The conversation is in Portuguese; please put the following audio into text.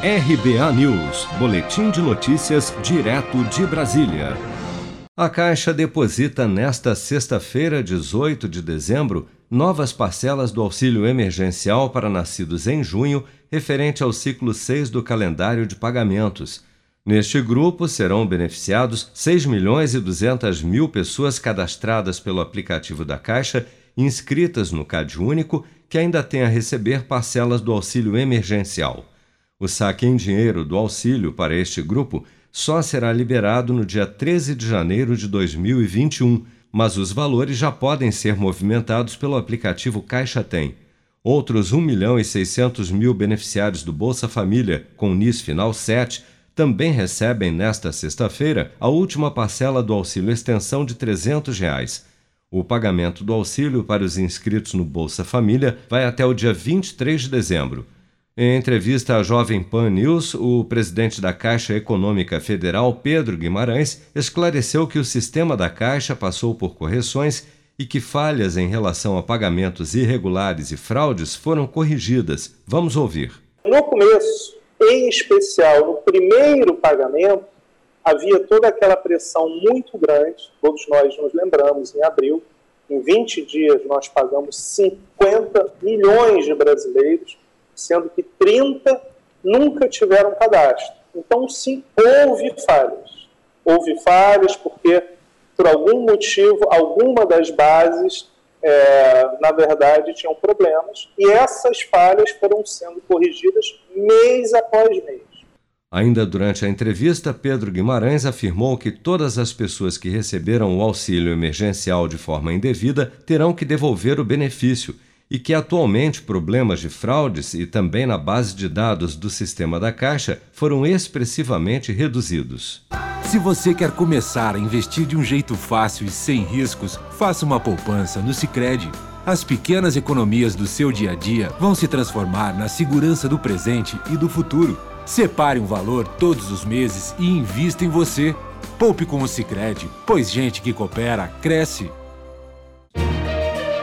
RBA News, Boletim de Notícias, direto de Brasília. A Caixa deposita nesta sexta-feira, 18 de dezembro, novas parcelas do auxílio emergencial para nascidos em junho, referente ao ciclo 6 do calendário de pagamentos. Neste grupo serão beneficiados 6 milhões e 200 mil pessoas cadastradas pelo aplicativo da Caixa, inscritas no CAD Único, que ainda têm a receber parcelas do auxílio emergencial. O saque em dinheiro do auxílio para este grupo só será liberado no dia 13 de janeiro de 2021, mas os valores já podem ser movimentados pelo aplicativo Caixa Tem. Outros 1 milhão e 600 mil beneficiários do Bolsa Família, com NIS final 7, também recebem nesta sexta-feira a última parcela do auxílio extensão de 300 reais. O pagamento do auxílio para os inscritos no Bolsa Família vai até o dia 23 de dezembro. Em entrevista à Jovem Pan News, o presidente da Caixa Econômica Federal, Pedro Guimarães, esclareceu que o sistema da Caixa passou por correções e que falhas em relação a pagamentos irregulares e fraudes foram corrigidas. Vamos ouvir. No começo, em especial no primeiro pagamento, havia toda aquela pressão muito grande, todos nós nos lembramos, em abril, em 20 dias nós pagamos 50 milhões de brasileiros sendo que 30 nunca tiveram cadastro. Então, sim, houve falhas. Houve falhas porque, por algum motivo, alguma das bases, é, na verdade, tinham problemas, e essas falhas foram sendo corrigidas mês após mês. Ainda durante a entrevista, Pedro Guimarães afirmou que todas as pessoas que receberam o auxílio emergencial de forma indevida terão que devolver o benefício e que atualmente problemas de fraudes e também na base de dados do sistema da Caixa foram expressivamente reduzidos. Se você quer começar a investir de um jeito fácil e sem riscos, faça uma poupança no Sicredi. As pequenas economias do seu dia a dia vão se transformar na segurança do presente e do futuro. Separe um valor todos os meses e invista em você. Poupe com o Sicredi, pois gente que coopera cresce